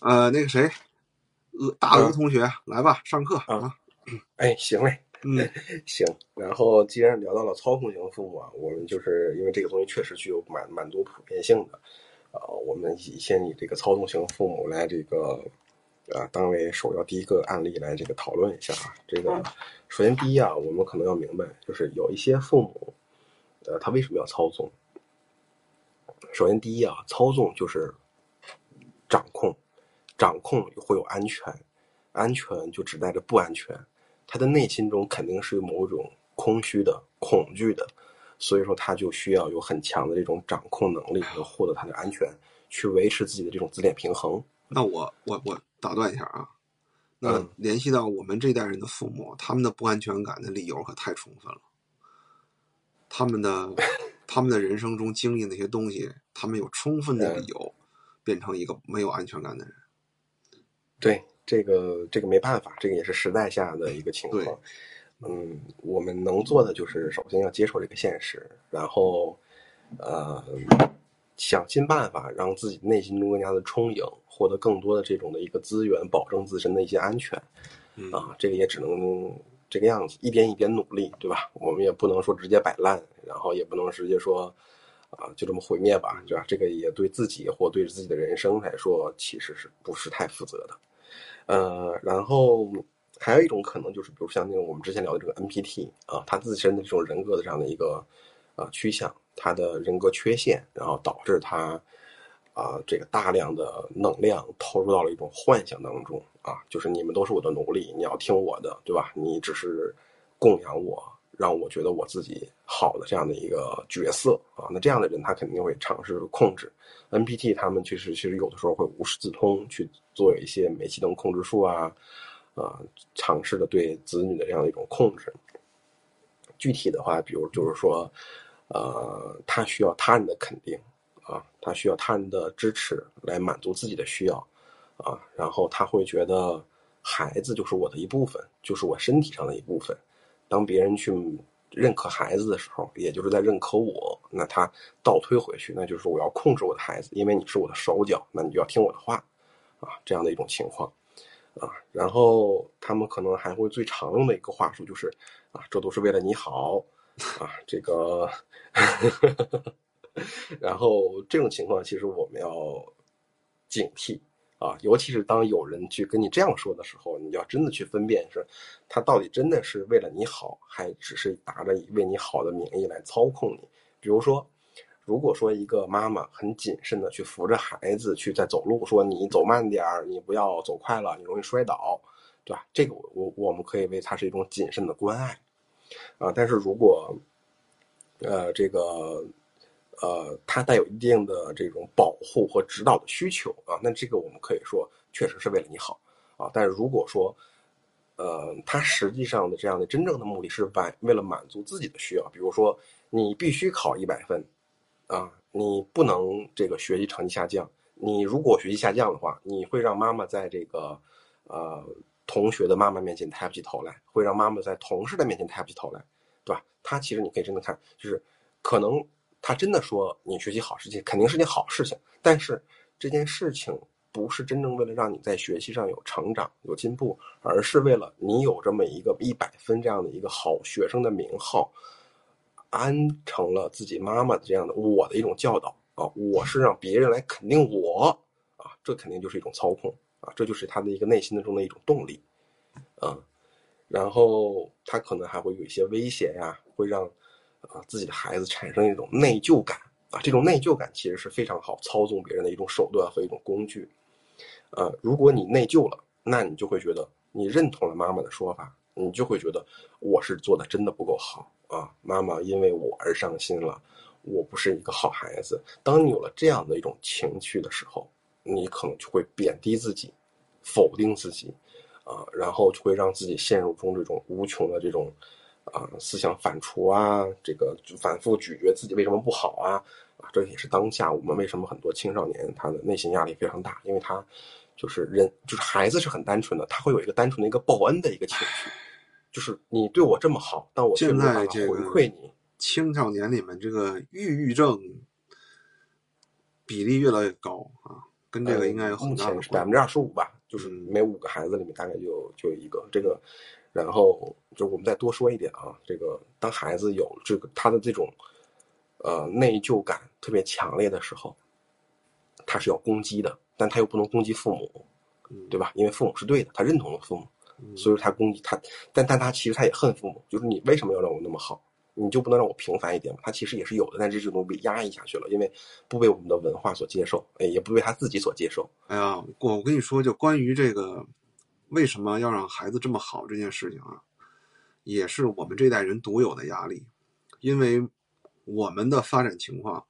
呃，那个谁，鹅大鹅同学，来吧，上课啊。哎，行嘞，嗯，行。然后既然聊到了操控型父母啊，我们就是因为这个东西确实具有蛮蛮多普遍性的，啊，我们以先以这个操纵型父母来这个，啊，当为首要第一个案例来这个讨论一下啊。这个首先第一啊，我们可能要明白，就是有一些父母，呃，他为什么要操纵？首先第一啊，操纵就是掌控。掌控会有安全，安全就指代着不安全。他的内心中肯定是有某种空虚的、恐惧的，所以说他就需要有很强的这种掌控能力和获得他的安全，去维持自己的这种自恋平衡。那我我我打断一下啊，那联系到我们这代人的父母，他们的不安全感的理由可太充分了。他们的 他们的人生中经历那些东西，他们有充分的理由变成一个没有安全感的人。对这个，这个没办法，这个也是时代下的一个情况。嗯，我们能做的就是首先要接受这个现实，然后，呃，想尽办法让自己内心中更加的充盈，获得更多的这种的一个资源，保证自身的一些安全。啊，这个也只能这个样子，一点一点努力，对吧？我们也不能说直接摆烂，然后也不能直接说，啊，就这么毁灭吧，对吧？这个也对自己或对自己的人生来说，其实是不是太负责的？呃，然后还有一种可能就是，比如像那种我们之前聊的这个 NPT 啊，他自身的这种人格的这样的一个啊趋向，他的人格缺陷，然后导致他啊这个大量的能量投入到了一种幻想当中啊，就是你们都是我的奴隶，你要听我的，对吧？你只是供养我，让我觉得我自己好的这样的一个角色啊，那这样的人他肯定会尝试控制。NPT 他们其实其实有的时候会无师自通去做一些煤气灯控制术啊，啊，尝试的对子女的这样的一种控制。具体的话，比如就是说，呃，他需要他人的肯定啊，他需要他人的支持来满足自己的需要啊，然后他会觉得孩子就是我的一部分，就是我身体上的一部分。当别人去。认可孩子的时候，也就是在认可我。那他倒推回去，那就是我要控制我的孩子，因为你是我的手脚，那你就要听我的话，啊，这样的一种情况，啊，然后他们可能还会最常用的一个话术就是，啊，这都是为了你好，啊，这个，然后这种情况其实我们要警惕。啊，尤其是当有人去跟你这样说的时候，你要真的去分辨，是，他到底真的是为了你好，还只是打着为你好的名义来操控你。比如说，如果说一个妈妈很谨慎的去扶着孩子去在走路，说你走慢点儿，你不要走快了，你容易摔倒，对吧？这个我我们可以为它是一种谨慎的关爱，啊，但是如果，呃，这个。呃，它带有一定的这种保护和指导的需求啊，那这个我们可以说确实是为了你好啊。但是如果说，呃，它实际上的这样的真正的目的是满为了满足自己的需要，比如说你必须考一百分，啊，你不能这个学习成绩下降。你如果学习下降的话，你会让妈妈在这个呃同学的妈妈面前抬不起头来，会让妈妈在同事的面前抬不起头来，对吧？他其实你可以真的看，就是可能。他真的说你学习好事情肯定是件好事情，但是这件事情不是真正为了让你在学习上有成长、有进步，而是为了你有这么一个一百分这样的一个好学生的名号，安成了自己妈妈的这样的我的一种教导啊，我是让别人来肯定我啊，这肯定就是一种操控啊，这就是他的一个内心的中的一种动力，嗯，然后他可能还会有一些威胁呀，会让。啊，自己的孩子产生一种内疚感啊，这种内疚感其实是非常好操纵别人的一种手段和一种工具。呃，如果你内疚了，那你就会觉得你认同了妈妈的说法，你就会觉得我是做的真的不够好啊，妈妈因为我而伤心了，我不是一个好孩子。当你有了这样的一种情绪的时候，你可能就会贬低自己，否定自己，啊，然后就会让自己陷入中这种无穷的这种。啊，思想反刍啊，这个反复咀嚼自己为什么不好啊，啊，这也是当下我们为什么很多青少年他的内心压力非常大，因为他就是人，就是孩子是很单纯的，他会有一个单纯的一个报恩的一个情绪，就是你对我这么好，但我现在这个回馈你，青少年里面这个抑郁症比例越来越高啊，跟这个应该有很大的百分之二十五吧，就是每五个孩子里面大概就就有一个这个。然后就我们再多说一点啊，这个当孩子有这个他的这种呃内疚感特别强烈的时候，他是要攻击的，但他又不能攻击父母，对吧？因为父母是对的，他认同了父母，所以他攻击他，但但他其实他也恨父母，就是你为什么要让我那么好？你就不能让我平凡一点吗？他其实也是有的，但这种被压抑下去了，因为不被我们的文化所接受，哎，也不被他自己所接受。哎呀，我我跟你说，就关于这个为什么要让孩子这么好这件事情啊，也是我们这代人独有的压力，因为我们的发展情况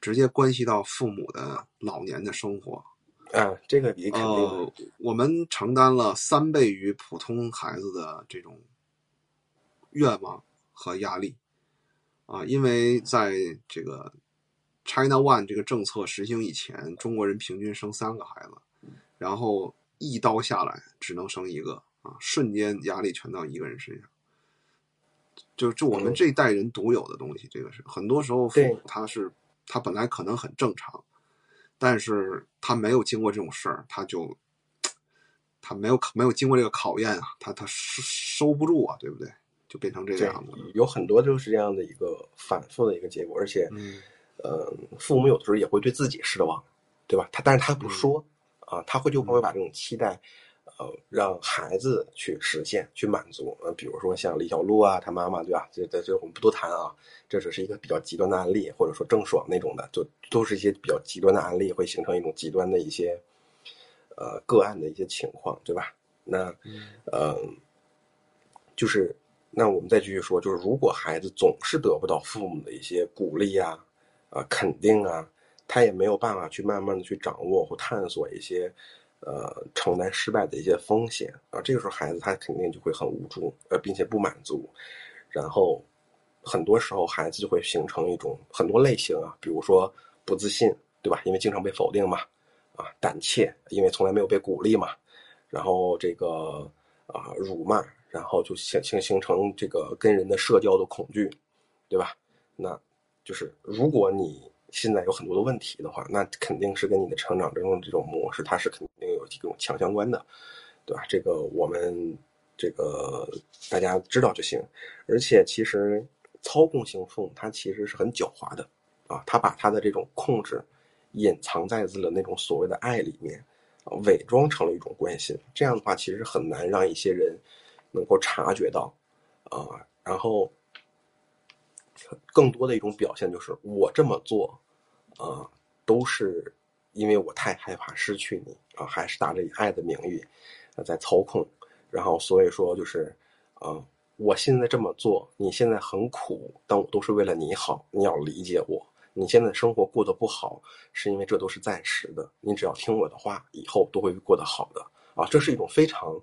直接关系到父母的老年的生活。啊，这个你肯定。呃，我们承担了三倍于普通孩子的这种愿望和压力。啊，因为在这个 China One 这个政策实行以前，中国人平均生三个孩子，然后一刀下来只能生一个啊，瞬间压力全到一个人身上，就就我们这一代人独有的东西，这个是很多时候父母他是他本来可能很正常，但是他没有经过这种事儿，他就他没有没有经过这个考验啊，他他收收不住啊，对不对？就变成这个样子，有很多就是这样的一个反复的一个结果，而且，嗯，呃，父母有的时候也会对自己失望，对吧？他但是他不说啊，他会就不会把这种期待，呃，让孩子去实现、去满足。呃，比如说像李小璐啊，他妈妈，对吧？这这这我们不多谈啊，这只是一个比较极端的案例，或者说郑爽那种的，就都是一些比较极端的案例，会形成一种极端的一些，呃，个案的一些情况，对吧？那，呃，就是。那我们再继续说，就是如果孩子总是得不到父母的一些鼓励啊、啊肯定啊，他也没有办法去慢慢的去掌握或探索一些，呃，承担失败的一些风险啊，这个时候孩子他肯定就会很无助，呃，并且不满足，然后很多时候孩子就会形成一种很多类型啊，比如说不自信，对吧？因为经常被否定嘛，啊，胆怯，因为从来没有被鼓励嘛，然后这个啊辱骂。然后就形形形成这个跟人的社交的恐惧，对吧？那，就是如果你现在有很多的问题的话，那肯定是跟你的成长中这种模式，它是肯定有这种强相关的，对吧？这个我们这个大家知道就行。而且其实操控型父母他其实是很狡猾的啊，他把他的这种控制隐藏在了那种所谓的爱里面，伪装成了一种关心。这样的话，其实很难让一些人。能够察觉到，啊，然后更多的一种表现就是我这么做，啊，都是因为我太害怕失去你啊，还是打着以爱的名义在操控，然后所以说就是，啊，我现在这么做，你现在很苦，但我都是为了你好，你要理解我。你现在生活过得不好，是因为这都是暂时的，你只要听我的话，以后都会过得好的啊，这是一种非常。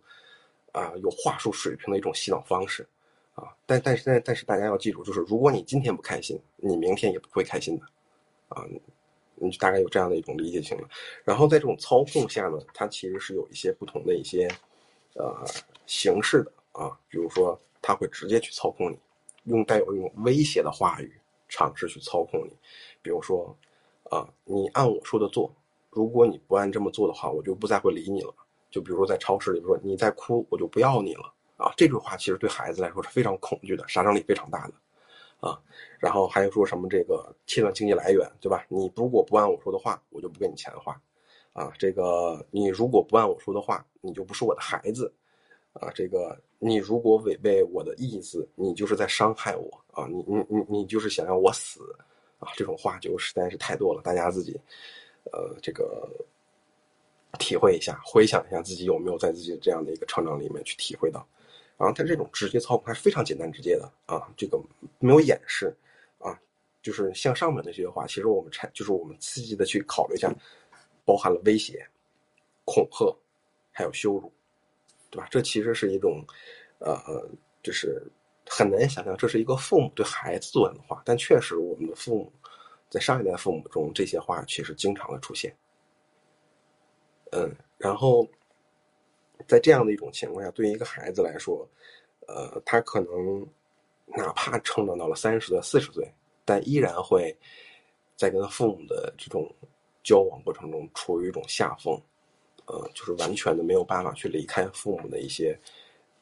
啊，有话术水平的一种洗脑方式，啊，但但是但但是大家要记住，就是如果你今天不开心，你明天也不会开心的，啊，你就大概有这样的一种理解性了。然后在这种操控下呢，它其实是有一些不同的一些，呃，形式的啊，比如说他会直接去操控你，用带有一种威胁的话语尝试去操控你，比如说，啊，你按我说的做，如果你不按这么做的话，我就不再会理你了。就比如说在超市里说你再哭我就不要你了啊，这句话其实对孩子来说是非常恐惧的，杀伤力非常大的，啊，然后还有说什么这个切断经济来源，对吧？你如果不按我说的话，我就不给你钱花，啊，这个你如果不按我说的话，你就不是我的孩子，啊，这个你如果违背我的意思，你就是在伤害我啊，你你你你就是想要我死，啊，这种话就实在是太多了，大家自己，呃，这个。体会一下，回想一下自己有没有在自己这样的一个成长里面去体会到，然后他这种直接操控还是非常简单直接的啊，这个没有掩饰啊，就是像上面那些话，其实我们拆就是我们刺激的去考虑一下，包含了威胁、恐吓，还有羞辱，对吧？这其实是一种，呃，就是很难想象这是一个父母对孩子做的话，但确实我们的父母在上一代父母中这些话其实经常的出现。嗯，然后，在这样的一种情况下，对于一个孩子来说，呃，他可能哪怕成长到了三十岁、四十岁，但依然会在跟父母的这种交往过程中处于一种下风，呃，就是完全的没有办法去离开父母的一些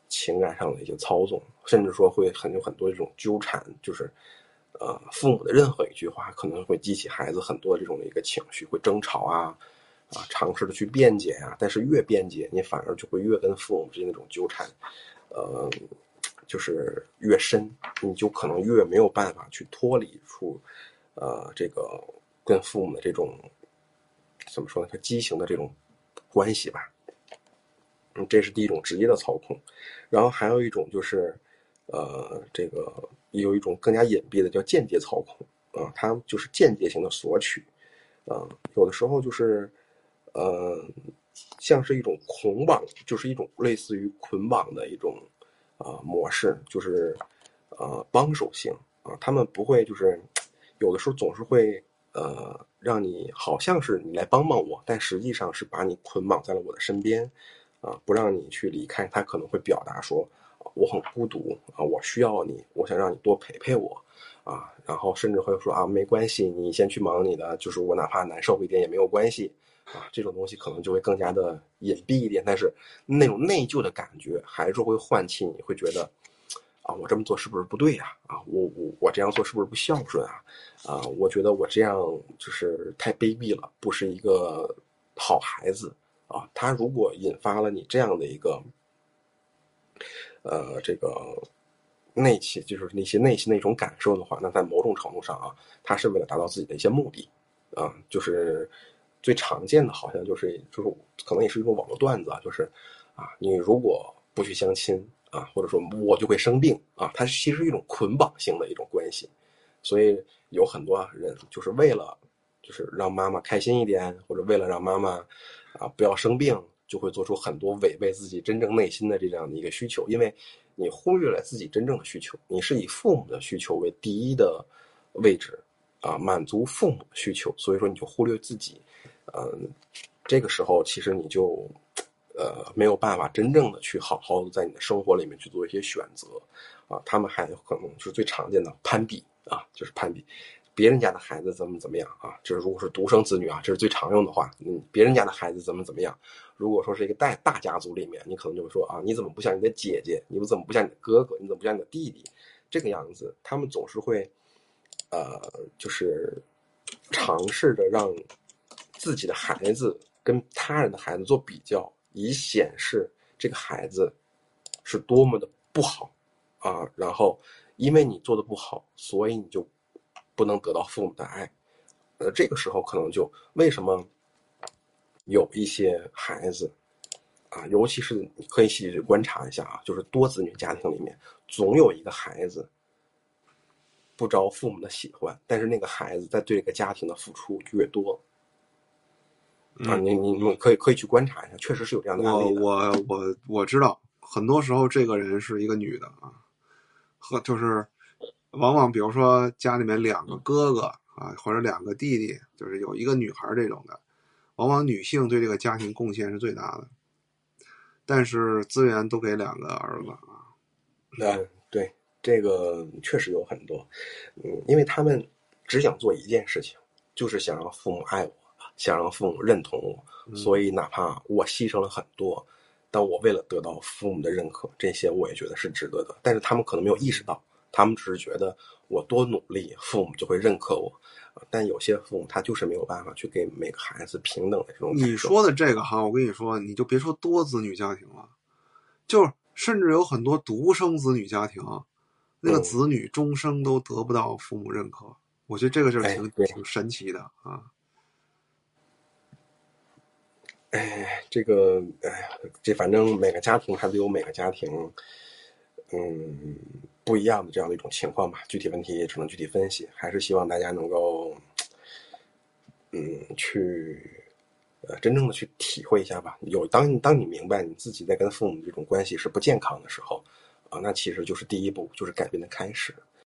情感上的一些操纵，甚至说会很有很多这种纠缠，就是呃，父母的任何一句话可能会激起孩子很多这种的一个情绪，会争吵啊，啊，尝试的去辩解啊，但是越辩解，你反而就会越跟父母之间那种纠缠，呃，就是越深，你就可能越没有办法去脱离出，呃，这个跟父母的这种。怎么说呢？他畸形的这种关系吧。嗯，这是第一种直接的操控，然后还有一种就是，呃，这个有一种更加隐蔽的叫间接操控啊，它就是间接性的索取，啊，有的时候就是，呃，像是一种捆绑，就是一种类似于捆绑的一种啊模式，就是呃帮手型啊，他们不会就是有的时候总是会。呃，让你好像是你来帮帮我，但实际上是把你捆绑在了我的身边，啊，不让你去离开。他可能会表达说，我很孤独啊，我需要你，我想让你多陪陪我，啊，然后甚至会说啊，没关系，你先去忙你的，就是我哪怕难受一点也没有关系，啊，这种东西可能就会更加的隐蔽一点，但是那种内疚的感觉还是会唤起你会觉得。啊，我这么做是不是不对呀？啊，我我我这样做是不是不孝顺啊？啊，我觉得我这样就是太卑鄙了，不是一个好孩子啊。他如果引发了你这样的一个，呃，这个内心，就是那些内心的一种感受的话，那在某种程度上啊，他是为了达到自己的一些目的啊。就是最常见的，好像就是就是可能也是一种网络段子啊，就是啊，你如果不去相亲。啊，或者说我就会生病啊，它其实是一种捆绑性的一种关系，所以有很多人就是为了就是让妈妈开心一点，或者为了让妈妈啊不要生病，就会做出很多违背自己真正内心的这样的一个需求，因为你忽略了自己真正的需求，你是以父母的需求为第一的位置啊，满足父母的需求，所以说你就忽略自己，嗯，这个时候其实你就。呃，没有办法真正的去好好的在你的生活里面去做一些选择，啊，他们还可能就是最常见的攀比啊，就是攀比别人家的孩子怎么怎么样啊，这如果是独生子女啊，这是最常用的话，嗯，别人家的孩子怎么怎么样。如果说是一个大大家族里面，你可能就会说啊，你怎么不像你的姐姐？你怎么不像你的哥哥？你怎么不像你的弟弟？这个样子，他们总是会，呃，就是尝试着让自己的孩子跟他人的孩子做比较。以显示这个孩子是多么的不好啊！然后，因为你做的不好，所以你就不能得到父母的爱。呃，这个时候可能就为什么有一些孩子啊，尤其是你可以细细观察一下啊，就是多子女家庭里面，总有一个孩子不招父母的喜欢，但是那个孩子在对这个家庭的付出越多。啊，你你们可以可以去观察一下，确实是有这样的案例。我我我我知道，很多时候这个人是一个女的啊，和就是往往比如说家里面两个哥哥啊，或者两个弟弟，就是有一个女孩这种的，往往女性对这个家庭贡献是最大的，但是资源都给两个儿子啊。嗯，对，这个确实有很多，嗯，因为他们只想做一件事情，就是想让父母爱我。想让父母认同我，所以哪怕我牺牲了很多，但我为了得到父母的认可，这些我也觉得是值得的。但是他们可能没有意识到，他们只是觉得我多努力，父母就会认可我。但有些父母他就是没有办法去给每个孩子平等的这种。你说的这个哈，我跟你说，你就别说多子女家庭了，就甚至有很多独生子女家庭，那个子女终生都得不到父母认可。我觉得这个就是挺挺神奇的啊。哎，这个，哎，这反正每个家庭还都有每个家庭，嗯，不一样的这样的一种情况吧。具体问题也只能具体分析，还是希望大家能够，嗯，去，呃，真正的去体会一下吧。有当当你明白你自己在跟父母这种关系是不健康的时候，啊，那其实就是第一步，就是改变的开始。